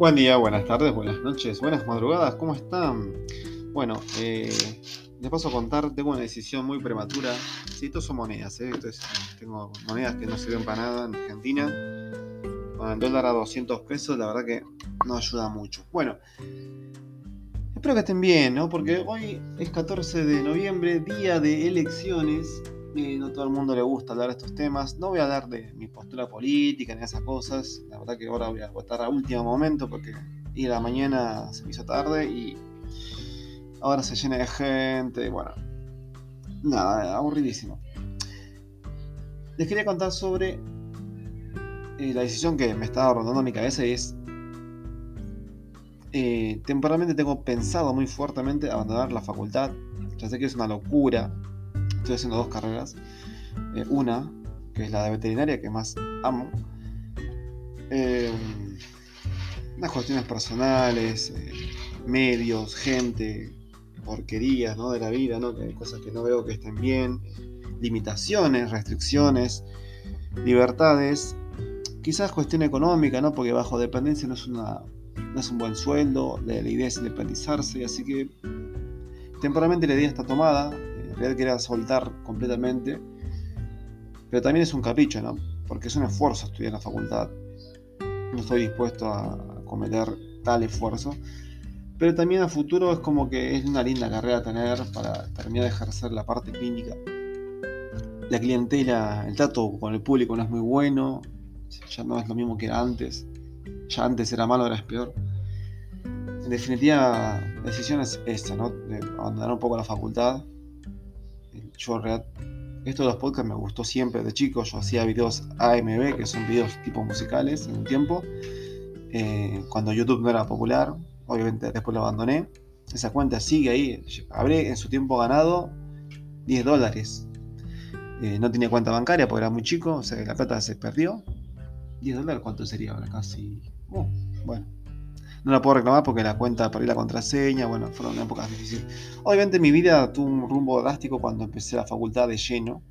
Buen día, buenas tardes, buenas noches, buenas madrugadas, ¿cómo están? Bueno, eh, les paso a contar, tengo una decisión muy prematura. Sí, estos son monedas, ¿eh? tengo monedas que no sirven para nada en Argentina. Con el dólar a 200 pesos, la verdad que no ayuda mucho. Bueno, espero que estén bien, ¿no? Porque hoy es 14 de noviembre, día de elecciones. Eh, no todo el mundo le gusta hablar de estos temas. No voy a hablar de mi postura política ni esas cosas. La verdad que ahora voy a votar a último momento porque ir a la mañana se me hizo tarde y ahora se llena de gente. Bueno, nada, aburridísimo. Les quería contar sobre eh, la decisión que me estaba rondando en mi cabeza y es. Eh, temporalmente tengo pensado muy fuertemente abandonar la facultad. Ya sé que es una locura estoy haciendo dos carreras. Eh, una, que es la de veterinaria, que más amo. Eh, unas cuestiones personales, eh, medios, gente, porquerías ¿no? de la vida, ¿no? cosas que no veo que estén bien, limitaciones, restricciones, libertades, quizás cuestión económica, ¿no? porque bajo dependencia no es, una, no es un buen sueldo, la, la idea es independizarse, así que temporalmente la idea está tomada, realidad quería soltar completamente. Pero también es un capricho, ¿no? Porque es un esfuerzo estudiar en la facultad. No estoy dispuesto a cometer tal esfuerzo. Pero también a futuro es como que es una linda carrera tener para terminar de ejercer la parte clínica. La clientela, el trato con el público no es muy bueno. Ya no es lo mismo que era antes. Ya antes era malo, ahora es peor. En definitiva, la decisión es esta, ¿no? De abandonar un poco la facultad yo esto de los podcasts me gustó siempre de chico. Yo hacía videos AMB, que son videos tipo musicales en un tiempo. Eh, cuando YouTube no era popular, obviamente después lo abandoné. Esa cuenta sigue ahí. Habré en su tiempo ganado 10 dólares. Eh, no tenía cuenta bancaria porque era muy chico, o sea que la plata se perdió. 10 dólares, ¿cuánto sería ahora? Casi. Uh, bueno, no la puedo reclamar porque la cuenta perdí la contraseña, bueno, fueron épocas difíciles. Obviamente mi vida tuvo un rumbo drástico cuando empecé la facultad de lleno,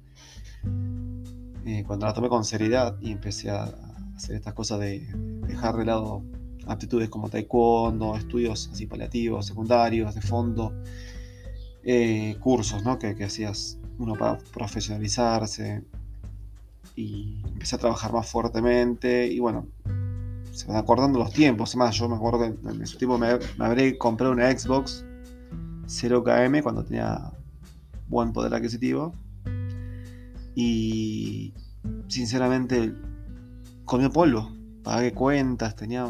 eh, cuando la tomé con seriedad y empecé a hacer estas cosas de dejar de lado aptitudes como taekwondo, estudios así paliativos, secundarios, de fondo, eh, cursos ¿no? que, que hacías uno para profesionalizarse y empecé a trabajar más fuertemente y bueno, se van acordando los tiempos. Más, yo me acuerdo que en su tiempo me, me habré comprado una Xbox 0KM cuando tenía buen poder adquisitivo. Y sinceramente comió polvo, pagué cuentas, tenía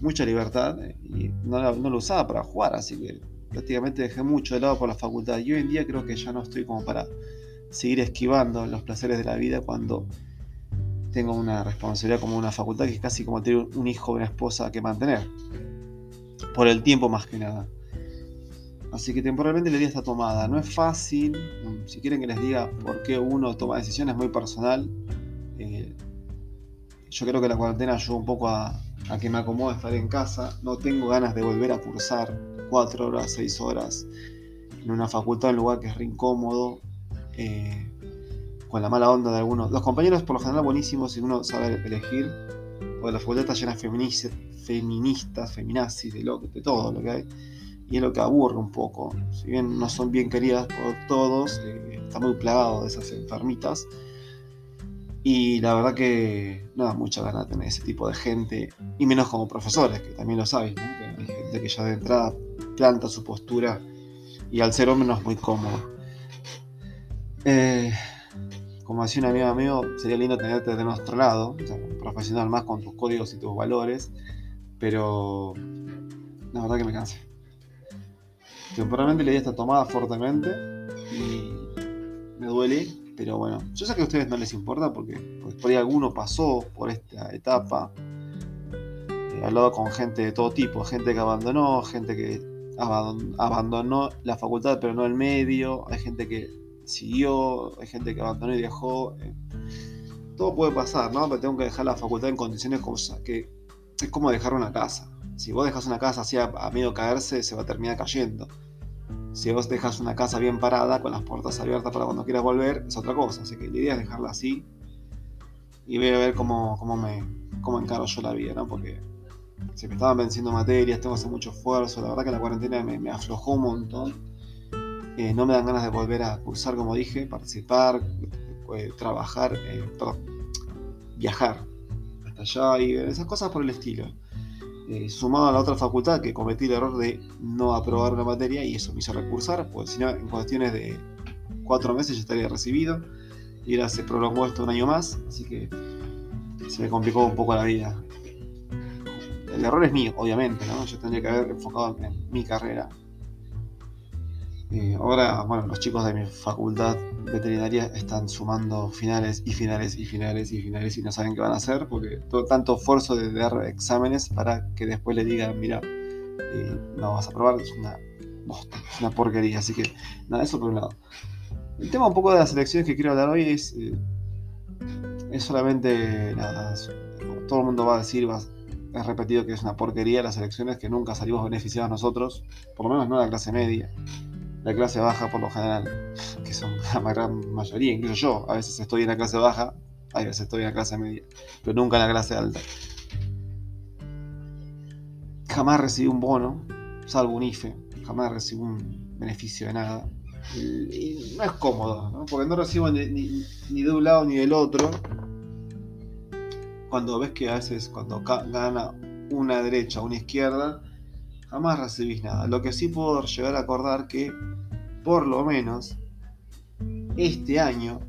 mucha libertad y no, lo usaba para jugar, así que prácticamente dejé mucho de lado por la facultad. Y hoy en día creo que ya no estoy como para seguir esquivando los placeres de la vida cuando tengo una responsabilidad como una facultad que es casi como tener un hijo o una esposa que mantener. Por el tiempo más que nada. Así que temporalmente la idea está tomada. No es fácil. Si quieren que les diga por qué uno toma decisiones muy personal. Eh, yo creo que la cuarentena ayudó un poco a, que me acomode estar en casa. No tengo ganas de volver a cursar cuatro horas, seis horas en una facultad, en un lugar que es re incómodo. Eh, con la mala onda de algunos. Los compañeros por lo general buenísimos si uno sabe elegir, porque la facultad está llena de feministas, feministas feminazis, de, lo, de todo lo que hay, y es lo que aburre un poco. Si bien no son bien queridas por todos, eh, está muy plagado de esas enfermitas. Y la verdad que no da mucha ganas tener ese tipo de gente, y menos como profesores, que también lo sabéis, ¿no? que hay gente que ya de entrada planta su postura y al ser hombre no es muy cómodo. Eh, como decía un amigo mío, sería lindo tenerte de nuestro lado, profesional más con tus códigos y tus valores, pero la verdad que me cansé. Temporalmente la idea está tomada fuertemente y me duele, pero bueno, yo sé que a ustedes no les importa porque, por ahí alguno pasó por esta etapa. He hablado con gente de todo tipo, gente que abandonó, gente que abandonó la facultad pero no el medio, hay gente que siguió, hay gente que abandonó y dejó. Eh, todo puede pasar, ¿no? Pero tengo que dejar la facultad en condiciones como que es como dejar una casa. Si vos dejas una casa así a, medio caerse, se va a terminar cayendo. Si vos dejas una casa bien parada, con las puertas abiertas para cuando quieras volver, es otra cosa. Así que la idea es dejarla así. y voy a ver cómo, cómo me cómo encaro yo la vida, ¿no? Porque se me estaban venciendo materias, tengo que hacer mucho esfuerzo, la verdad que la cuarentena me, aflojó un montón. Eh, no me dan ganas de volver a cursar, como dije, participar, eh, trabajar, eh, viajar hasta allá y esas cosas por el estilo. sumado a la otra facultad que cometí el error de no aprobar una materia y eso me hizo recursar, pues si no, en cuestiones de cuatro meses ya estaría recibido y ahora se prolongó esto un año más, así que se me complicó un poco la vida. El error es mío, obviamente, ¿no? Yo tendría que haber enfocado en mi carrera. Eh, ahora, bueno, los chicos de mi facultad veterinaria están sumando finales y finales y finales y finales y no saben qué van a hacer porque todo, tanto esfuerzo de dar exámenes para que después le digan, mira, eh, no vas a probar, es una es una porquería. Así que, nada, eso por un lado. El tema un poco de las elecciones que quiero hablar hoy es, eh, es solamente, nada, todo el mundo va a decir, va, es repetido que es una porquería las elecciones, que nunca salimos beneficiados nosotros, por lo menos no la clase media. La clase baja por lo general, que son la gran mayoría, incluso yo, a veces estoy en la clase baja, a veces estoy en la clase media, pero nunca en la clase alta. Jamás recibí un bono, salvo un IFE, jamás recibo un beneficio de nada. Y, no es cómodo, porque no recibo ni, de un lado ni del otro. Cuando ves que a veces cuando gana una derecha una izquierda, jamás recibís nada. Lo que sí puedo llegar a acordar que, por lo menos, este año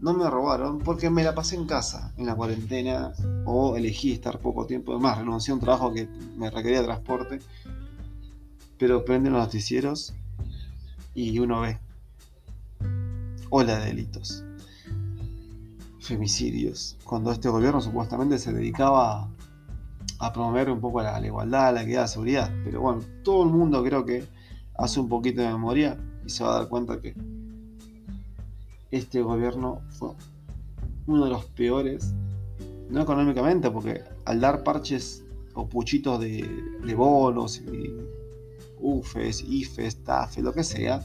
no me robaron porque me la pasé en casa, en la cuarentena, o elegí estar poco tiempo. Además, renuncié a un trabajo que me requería transporte pero prenden los noticieros y uno ve ola de delitos, femicidios, cuando este gobierno supuestamente se dedicaba a promover un poco la, igualdad, la equidad, la seguridad, pero bueno, todo el mundo creo que hace un poquito de memoria y se va a dar cuenta que este gobierno fue uno de los peores, no económicamente, porque al dar parches o puchitos de, de bonos y UFES, IFES, TAFE, lo que sea,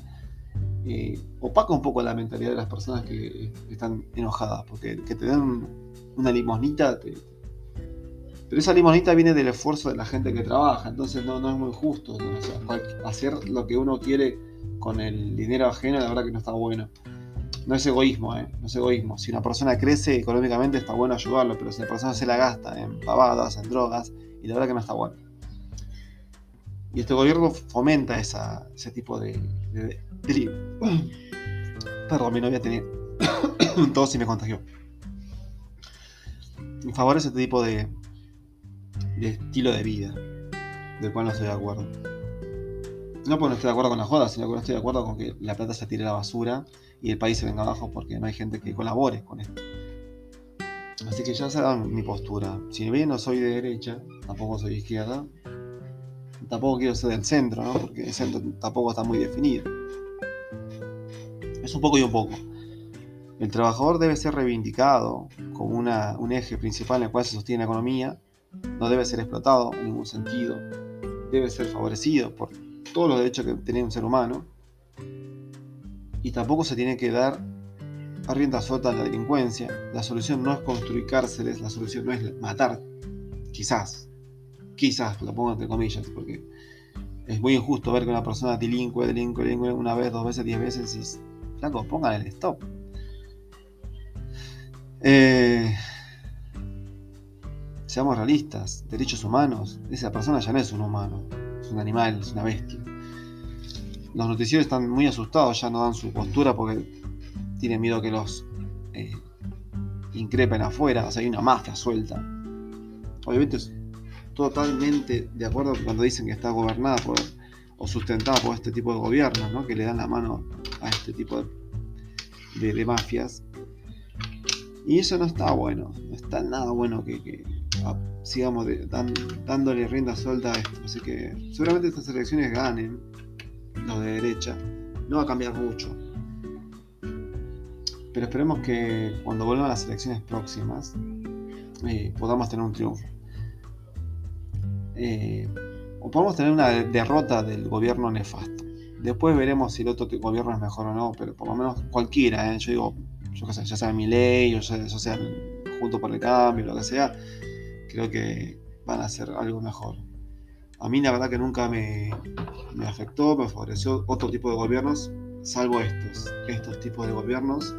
eh, opaca un poco la mentalidad de las personas que están enojadas, porque que te den una limosnita, pero esa limosnita viene del esfuerzo de la gente que trabaja, entonces no, es muy justo. hacer lo que uno quiere con el dinero ajeno, la verdad que no está bueno. No es egoísmo, ¿eh? no es egoísmo. Si una persona crece económicamente está bueno ayudarlo, pero si la persona se la gasta en pavadas, en drogas, y la verdad que no está bueno. Y este gobierno fomenta ese tipo de, Perdón, mi novia tenía tos y me contagió. Favorece este tipo de, de estilo de vida, del cual no estoy de acuerdo. No porque no estoy de acuerdo con la joda, sino que no estoy de acuerdo con que la plata se tire a la basura y el país se venga abajo porque no hay gente que colabore con esto. Así que ya saben mi postura. Si bien no soy de derecha, tampoco soy de izquierda, tampoco quiero ser del centro, ¿no? porque el centro tampoco está muy definido. Es un poco y un poco. El trabajador debe ser reivindicado como un eje principal en el cual se sostiene la economía, no debe ser explotado en ningún sentido, debe ser favorecido por todos los derechos que tiene un ser humano, y tampoco se tiene que dar a rienda suelta a la delincuencia. La solución no es construir cárceles, la solución no es matar, quizás, Quizás, lo pongo entre comillas, porque es muy injusto ver que una persona delinque, delinque, delinque una vez, dos veces, diez veces y flaco, pongan el stop. Eh, seamos realistas, derechos humanos, esa persona ya no es un humano, es un animal, es una bestia. Los noticieros están muy asustados, ya no dan su postura porque tienen miedo que los eh, increpen afuera, o sea, hay una mafia suelta. Obviamente totalmente de acuerdo cuando dicen que está gobernada por, o sustentada por este tipo de gobiernos, ¿no? que le dan la mano a este tipo de, mafias. Y eso no está bueno, no está nada bueno que, sigamos dándole rienda suelta a esto. Así que seguramente estas elecciones ganen los de derecha. No va a cambiar mucho. Pero esperemos que cuando vuelvan las elecciones próximas eh, podamos tener un triunfo. Eh, o podemos tener una derrota del gobierno nefasto. Después veremos si el otro gobierno es mejor o no, pero por lo menos cualquiera, ¿eh? yo digo, yo qué sé, ya sea mi ley, o sea, sea junto por el cambio, lo que sea, creo que van a hacer algo mejor. A mí la verdad que nunca me, me afectó, me favoreció otro tipo de gobiernos, salvo estos, estos tipos de gobiernos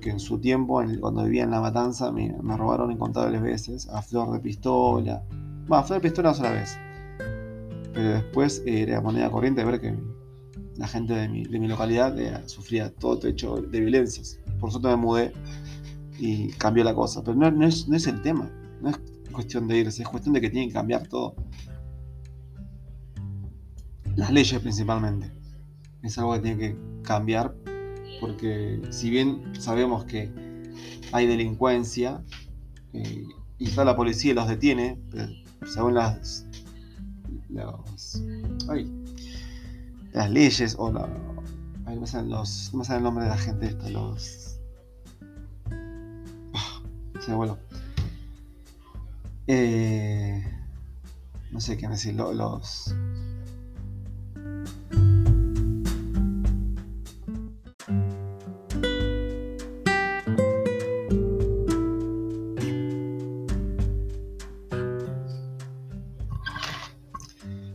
que en su tiempo, cuando vivía en La Matanza, me, robaron incontables veces, a flor de pistola. Bueno, a flor de pistola una sola vez. Pero después eh, era moneda corriente ver que la gente de mi, localidad eh, sufría todo techo de violencias. Por suerte me mudé y cambió la cosa. Pero no, es, no es el tema. Cuestión de irse, es cuestión de que tienen que cambiar todo. Las leyes principalmente. Es algo que tiene que cambiar porque si bien sabemos que hay delincuencia eh, y está la policía y los detiene, según las, las leyes o la, no me salen los, no el nombre de la gente esta, los ah, se me eh, no sé qué decir, los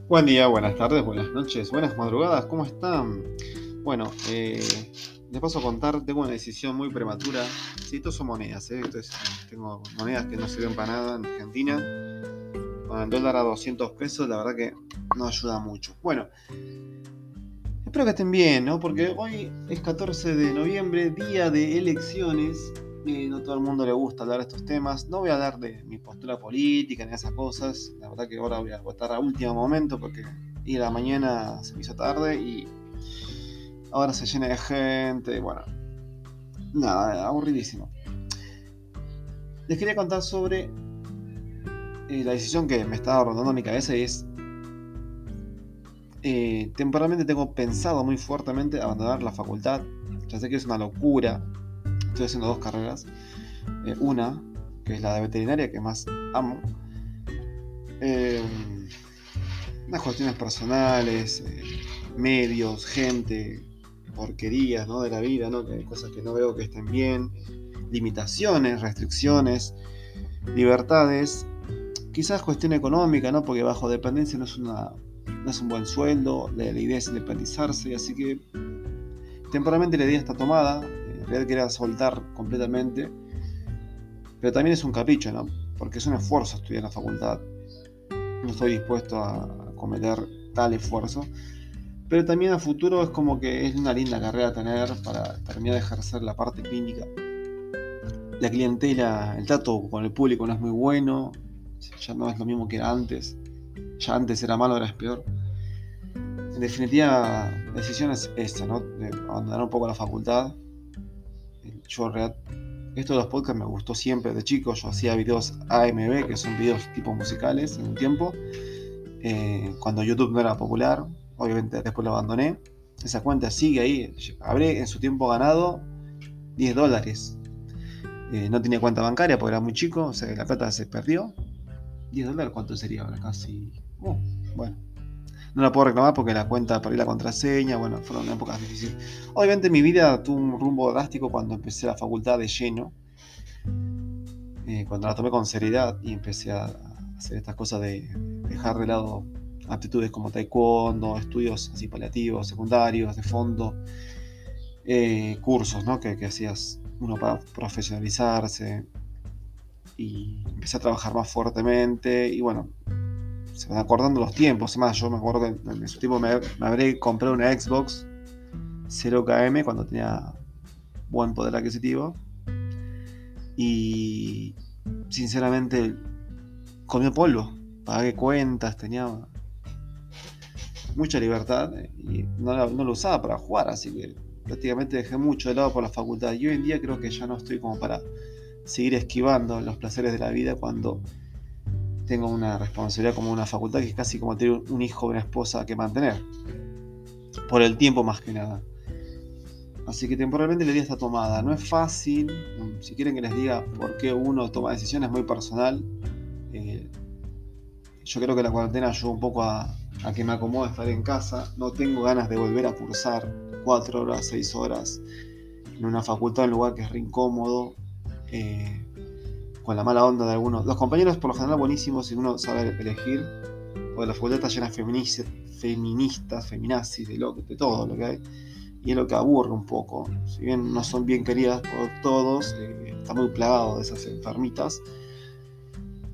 Buen día, buenas tardes, buenas noches, buenas madrugadas, ¿cómo están? Bueno, eh, les paso a contar, tengo una decisión muy prematura. Sí, estos son monedas, ¿eh? tengo monedas que no sirven para nada en Argentina. Con el dólar a 200 pesos, la verdad que no ayuda mucho. Bueno, espero que estén bien, ¿no? Porque hoy es 14 de noviembre, día de elecciones no todo el mundo le gusta hablar de estos temas. No voy a hablar de mi postura política ni esas cosas. La verdad que ahora voy a votar a último momento porque ir a la mañana se me hizo tarde y ahora se llena de gente. Bueno, nada, aburridísimo. Les quería contar sobre eh, la decisión que me estaba rondando en mi cabeza y es eh, temporalmente tengo pensado muy fuertemente abandonar la facultad. Ya sé que es una locura, estoy haciendo dos carreras. Eh, una, que es la de veterinaria, que más amo. Unas cuestiones personales, medios, gente, porquerías de la vida, cosas que no veo que estén bien, limitaciones, restricciones, libertades, quizás cuestión económica, porque bajo dependencia no es, una, un buen sueldo, la, idea es independizarse, así que temporalmente la idea está tomada, realidad quería soltar completamente. Pero también es un capricho, ¿no? Porque es un esfuerzo estudiar en la facultad. No estoy dispuesto a cometer tal esfuerzo. Pero también a futuro es como que es una linda carrera tener para terminar de ejercer la parte clínica. La clientela, el trato con el público no es muy bueno. Ya no es lo mismo que era antes. Ya antes era malo, ahora es peor. En definitiva, la decisión es esta, ¿no? De abandonar un poco la facultad yo esto de los podcasts me gustó siempre de chico. Yo hacía videos AMB, que son videos tipo musicales en un tiempo. Eh, cuando YouTube no era popular, obviamente después lo abandoné. Esa cuenta sigue ahí. Habré en su tiempo ganado 10 dólares. Eh, no tenía cuenta bancaria porque era muy chico, o sea que la plata se perdió. 10 dólares, ¿cuánto sería ahora? Casi. Uh, bueno, no la puedo reclamar porque la cuenta perdí la contraseña, bueno, fueron épocas difíciles. Obviamente mi vida tuvo un rumbo drástico cuando empecé la facultad de lleno, eh, cuando la tomé con seriedad y empecé a hacer estas cosas de dejar de lado aptitudes como taekwondo, estudios así paliativos, secundarios, de fondo, eh, cursos ¿no? que, que hacías uno para profesionalizarse y empecé a trabajar más fuertemente y bueno, se van acordando los tiempos. Más, yo me acuerdo que en su tiempo me, me habré comprado una Xbox 0KM cuando tenía buen poder adquisitivo. Y sinceramente comió polvo. Pagué cuentas, tenía mucha libertad y no, no lo usaba para jugar, así que prácticamente dejé mucho de lado por la facultad. Y hoy en día creo que ya no estoy como para seguir esquivando los placeres de la vida cuando tengo una responsabilidad como una facultad que es casi como tener un hijo o una esposa que mantener. Por el tiempo más que nada. Así que temporalmente la idea está tomada. No es fácil. Si quieren que les diga por qué uno toma decisiones muy personal. Eh, yo creo que la cuarentena ayudó un poco a, que me acomode estar en casa. No tengo ganas de volver a cursar cuatro horas, seis horas en una facultad, en un lugar que es re incómodo. Eh, con la mala onda de algunos. Los compañeros por lo general buenísimos si uno sabe elegir, porque la facultad está llena de feministas, feministas feminazis, de, lo, de todo lo que hay, y es lo que aburre un poco. Si bien no son bien queridas por todos, eh, está muy plagado de esas enfermitas.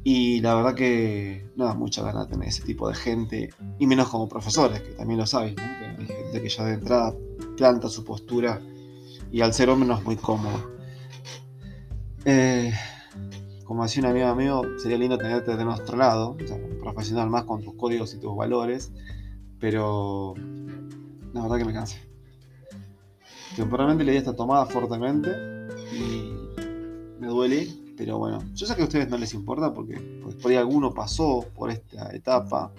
Y la verdad que no da mucha gana tener ese tipo de gente, y menos como profesores, que también lo sabéis, ¿no? que hay gente que ya de entrada planta su postura y al ser hombre no es muy cómodo. Eh, como decía un amigo amigo, sería lindo tenerte de nuestro lado, profesional más con tus códigos y tus valores, pero la verdad que me cansé. Temporalmente la idea está tomada fuertemente y me duele, pero bueno, yo sé que a ustedes no les importa porque, por ahí alguno pasó por esta etapa.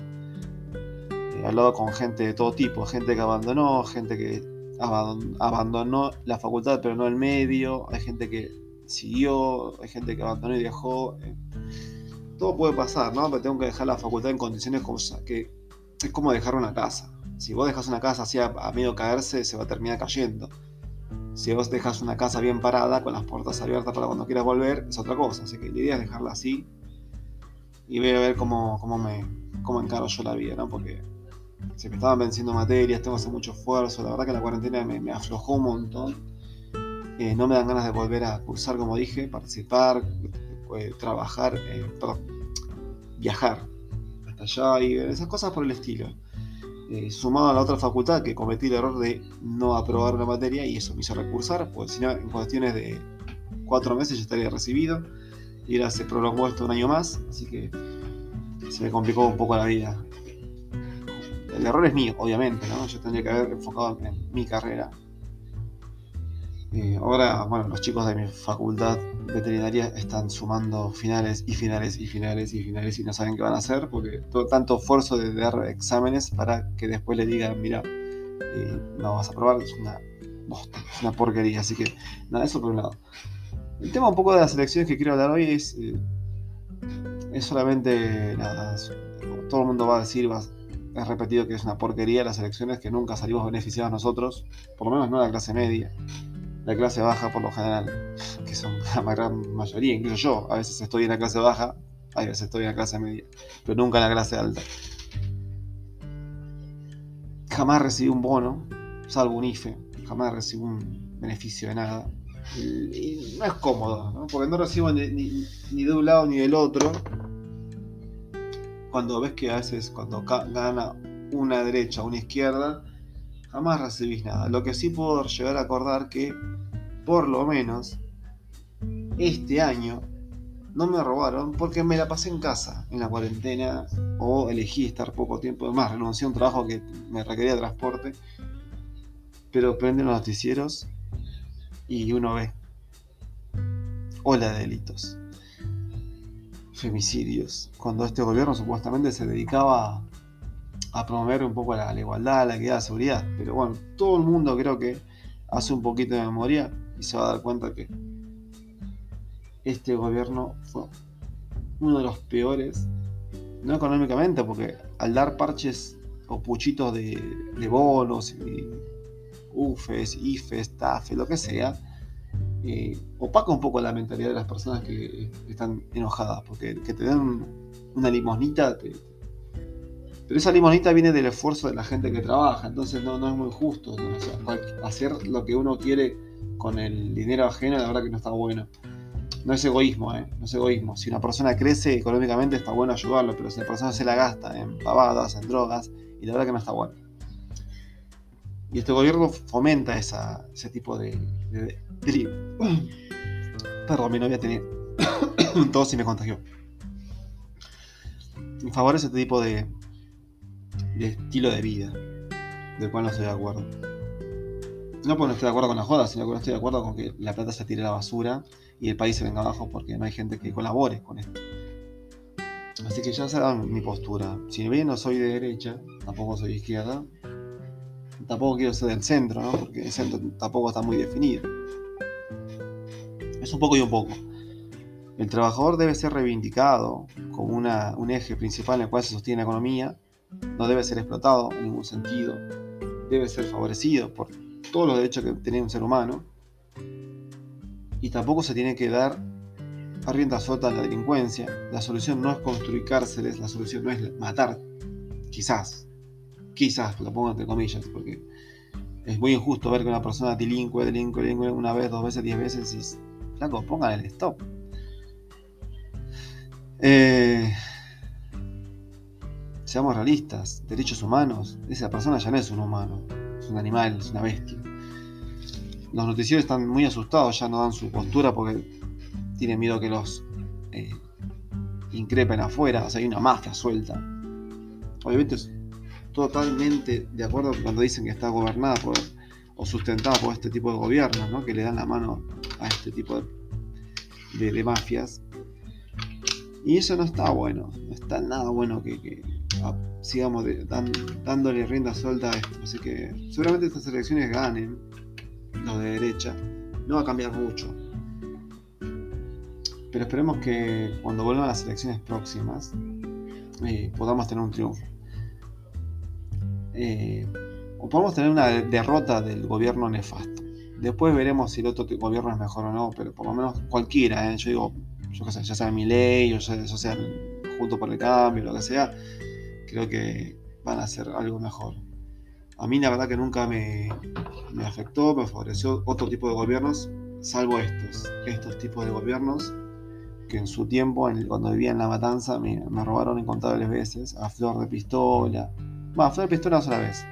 He hablado con gente de todo tipo, gente que abandonó, gente que abandonó la facultad pero no el medio, hay gente que siguió, hay gente que abandonó y dejó. Eh, todo puede pasar, ¿no? Pero tengo que dejar la facultad en condiciones como, que es como dejar una casa. Si vos dejas una casa así a, medio caerse, se va a terminar cayendo. Si vos dejas una casa bien parada, con las puertas abiertas para cuando quieras volver, es otra cosa. Así que la idea es dejarla así y voy a ver cómo, cómo, me, cómo encaro yo la vida, ¿no? Porque se me estaban venciendo materias, tengo que hacer mucho esfuerzo. La verdad que la cuarentena me, me aflojó un montón eh, no me dan ganas de volver a cursar, como dije, participar, eh, trabajar, eh, viajar hasta allá y esas cosas por el estilo. Sumado a la otra facultad que cometí el error de no aprobar una materia y eso me hizo recursar, pues si no, en cuestiones de cuatro meses ya estaría recibido y ahora se prolongó esto un año más, así que se me complicó un poco la vida. El error es mío, obviamente, ¿no? Yo tendría que haber enfocado en mi carrera eh, ahora, bueno, los chicos de mi facultad veterinaria están sumando finales y finales y finales y finales y no saben qué van a hacer porque todo, tanto esfuerzo de dar exámenes para que después le digan, mira, eh, no vas a probar, es una es una porquería. Así que, nada, eso por un lado. El tema un poco de las elecciones que quiero hablar hoy es, eh, es solamente, nada, todo el mundo va a decir, va, es repetido que es una porquería las elecciones, que nunca salimos beneficiados nosotros, por lo menos no la clase media la clase baja por lo general, que son la gran mayoría, incluso yo, a veces estoy en la clase baja, a veces estoy en la clase media, pero nunca en la clase alta. Jamás recibí un bono, salvo un IFE, jamás recibí un beneficio de nada. Y, no es cómodo, porque no recibo ni, ni, de un lado ni del otro. Cuando ves que a veces cuando gana una derecha una izquierda, jamás recibís nada. Lo que sí puedo llegar a acordar que, por lo menos, este año no me robaron porque me la pasé en casa, en la cuarentena, o elegí estar poco tiempo. Además, renuncié a un trabajo que me requería transporte, pero prenden los noticieros y uno ve ola de delitos, femicidios, cuando este gobierno supuestamente se dedicaba a promover un poco la, igualdad, la equidad, la seguridad. Pero bueno, todo el mundo creo que hace un poquito de memoria y se va a dar cuenta que este gobierno fue uno de los peores, no económicamente, porque al dar parches o puchitos de, bonos, y UFES, IFES, TAFE, lo que sea, eh, opaca un poco la mentalidad de las personas que están enojadas, porque que te den una limosnita te, pero esa limonita viene del esfuerzo de la gente que trabaja, entonces no, es muy justo. hacer lo que uno quiere con el dinero ajeno, la verdad que no está bueno. No es egoísmo, ¿eh? No es egoísmo. Si una persona crece económicamente está bueno ayudarlo, pero si la persona se la gasta en pavadas, en drogas, y la verdad que no está bueno. Y este gobierno fomenta ese tipo de, de, Perdón, mi novia tenía tos y me contagió. Favorece este tipo de, de estilo de vida, del cual no estoy de acuerdo. No porque no estoy de acuerdo con la joda, sino que no estoy de acuerdo con que la plata se tire a la basura y el país se venga abajo porque no hay gente que colabore con esto. Así que ya saben mi postura. Si bien no soy de derecha, tampoco soy de izquierda, tampoco quiero ser del centro, ¿no? porque el centro tampoco está muy definido. Es un poco y un poco. El trabajador debe ser reivindicado como una, un eje principal en el cual se sostiene la economía no debe ser explotado en ningún sentido, debe ser favorecido por todos los derechos que tiene un ser humano y tampoco se tiene que dar a rienda suelta la delincuencia. La solución no es construir cárceles, la solución no es matar. Quizás, quizás, lo pongo entre comillas, porque es muy injusto ver que una persona delinque, delinque, delinque una vez, dos veces, diez veces flaco, pongan el stop. Eh, seamos realistas, derechos humanos, esa persona ya no es un humano, es un animal, es una bestia. Los noticieros están muy asustados, ya no dan su postura porque tienen miedo que los eh, increpen afuera, o sea, hay una mafia suelta. Obviamente totalmente de acuerdo cuando dicen que está gobernada por, o sustentada por este tipo de gobiernos, ¿no? que le dan la mano a este tipo de, mafias. Y eso no está bueno, no está nada bueno que sigamos dándole rienda suelta a esto. Así que seguramente estas elecciones ganen los de derecha. No va a cambiar mucho. Pero esperemos que cuando vuelvan las elecciones próximas eh, podamos tener un triunfo. Eh, o podamos tener una derrota del gobierno nefasto. Después veremos si el otro gobierno es mejor o no, pero por lo menos cualquiera, ¿eh? yo digo, yo qué sé, ya sea mi ley, o ya, sea junto por el cambio, lo que sea, creo que van a hacer algo mejor. A mí la verdad que nunca me, afectó, me favoreció otro tipo de gobiernos, salvo estos, estos tipos de gobiernos que en su tiempo, cuando vivía en La Matanza, me, robaron incontables veces, a flor de pistola. Bueno, a flor de pistola una sola vez.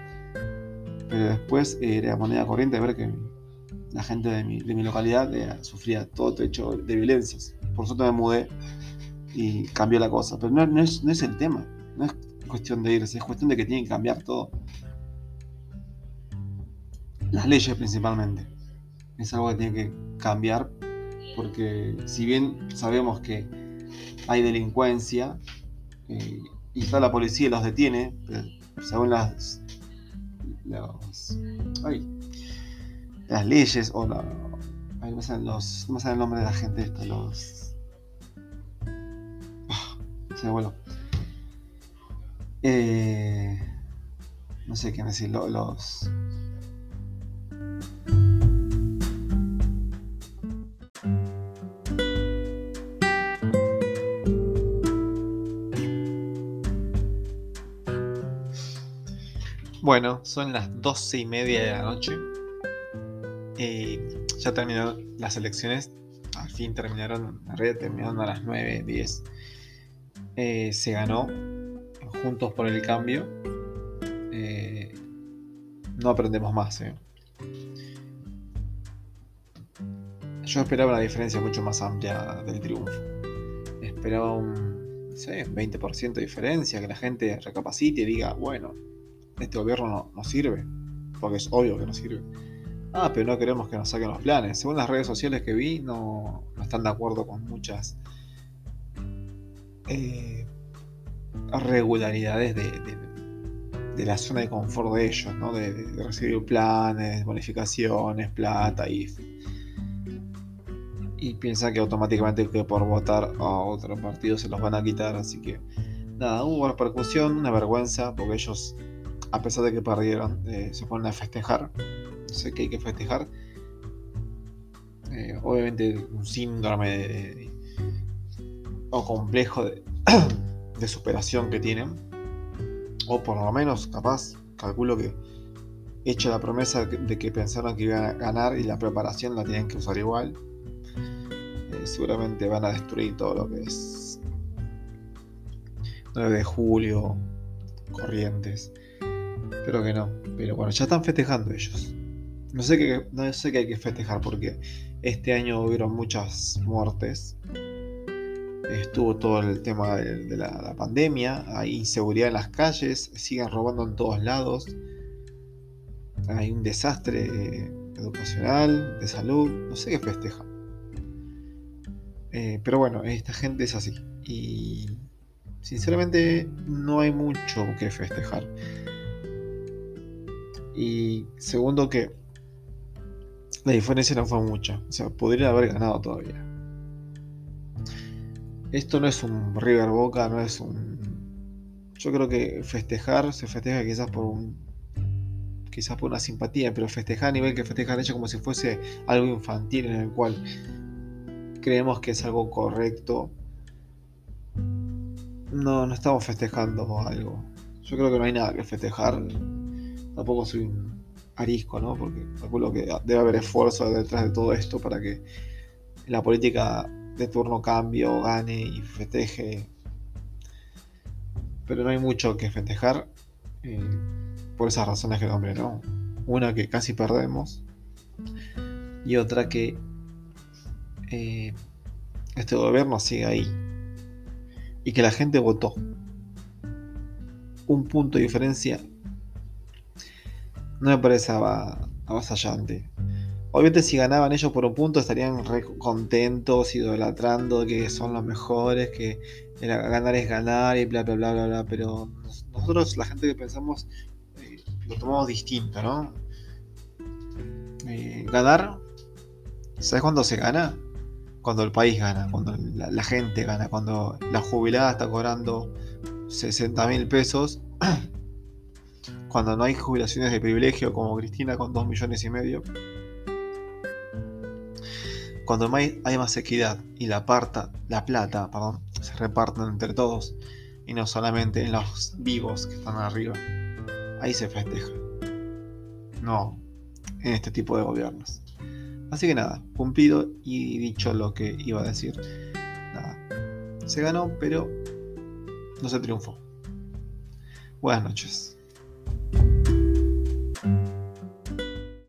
Pero después eh, era moneda corriente ver que la gente de mi, localidad eh, sufría todo hecho de violencias. Por suerte me mudé y cambió la cosa. Pero no, es, no es el tema. No es cuestión de irse, es cuestión de que tienen que cambiar todo. Las leyes principalmente. Es algo que tiene que cambiar porque si bien sabemos que hay delincuencia eh, y está la policía y los detiene, según las, las leyes o la, no me los, no el nombre de la gente esto, los... Eh, no sé qué decir, los... Bueno, son las doce y media de la noche. Eh, ya terminaron las elecciones. Al fin terminaron, en realidad terminaron a las 9, 10. Eh, se ganó Juntos por el Cambio. Eh, no aprendemos más. Yo esperaba una diferencia mucho más amplia del triunfo. Esperaba un 20% de diferencia, que la gente recapacite y diga, bueno, este gobierno no, sirve, porque es obvio que no sirve. Ah, pero no queremos que nos saquen los planes. Según las redes sociales que vi, no, están de acuerdo con muchas eh, regularidades de, la zona de confort de ellos, ¿no? de, recibir planes, bonificaciones, plata y y piensa que automáticamente que por votar a otro partido se los van a quitar, así que nada, hubo repercusión, una vergüenza, porque ellos a pesar de que perdieron, eh, se ponen a festejar. No sé qué hay que festejar. Eh, obviamente un síndrome o complejo de, superación que tienen. O por lo menos, capaz, calculo que hecha la promesa de que pensaron que iban a ganar y la preparación la tienen que usar igual. Eh, seguramente van a destruir todo lo que es 9 de julio, Corrientes. Espero que no. Pero bueno, ya están festejando ellos. No sé qué, no sé qué hay que festejar porque este año hubieron muchas muertes. Estuvo todo el tema de, la, pandemia, hay inseguridad en las calles, siguen robando en todos lados. Hay un desastre eh, educacional, de salud, no sé qué festejan. Eh, pero bueno, esta gente es así. Y sinceramente no hay mucho que festejar. Y segundo que la diferencia no fue mucha. O sea, podría haber ganado todavía. Esto no es un River Boca, no es un... Yo creo que festejar se festeja quizás por un... Quizás por una simpatía, pero festejar a nivel que festejan ellos como si fuese algo infantil en el cual creemos que es algo correcto, no, no estamos festejando algo. Yo creo que no hay nada que festejar. Tampoco soy un arisco, ¿no? Porque calculo que debe haber esfuerzo detrás de todo esto para que la política de turno cambie o gane y festeje. Pero no hay mucho que festejar eh, por esas razones que nombré, ¿no? Una que casi perdemos y otra que eh, este gobierno sigue ahí y que la gente votó. Un punto de diferencia no me parece avasallante. Obviamente si ganaban ellos por un punto estarían re contentos, idolatrando que son los mejores, que ganar es ganar y bla bla bla bla bla. Pero nosotros, la gente que pensamos, eh, lo tomamos distinto, ¿no? Eh, ganar, ¿sabes cuándo se gana? cuando el país gana, cuando la, gente gana, cuando la jubilada está cobrando 60 mil pesos, cuando no hay jubilaciones de privilegio como Cristina con 2 millones y medio, cuando hay, más equidad y la, parta, la plata perdón, se reparten entre todos y no solamente en los vivos que están arriba, ahí se festeja. No en este tipo de gobiernos. Así que nada, cumplido y dicho lo que iba a decir. Nada, se ganó, pero no se triunfó. Buenas noches.